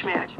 Schmerz.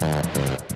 Uh, uh, uh.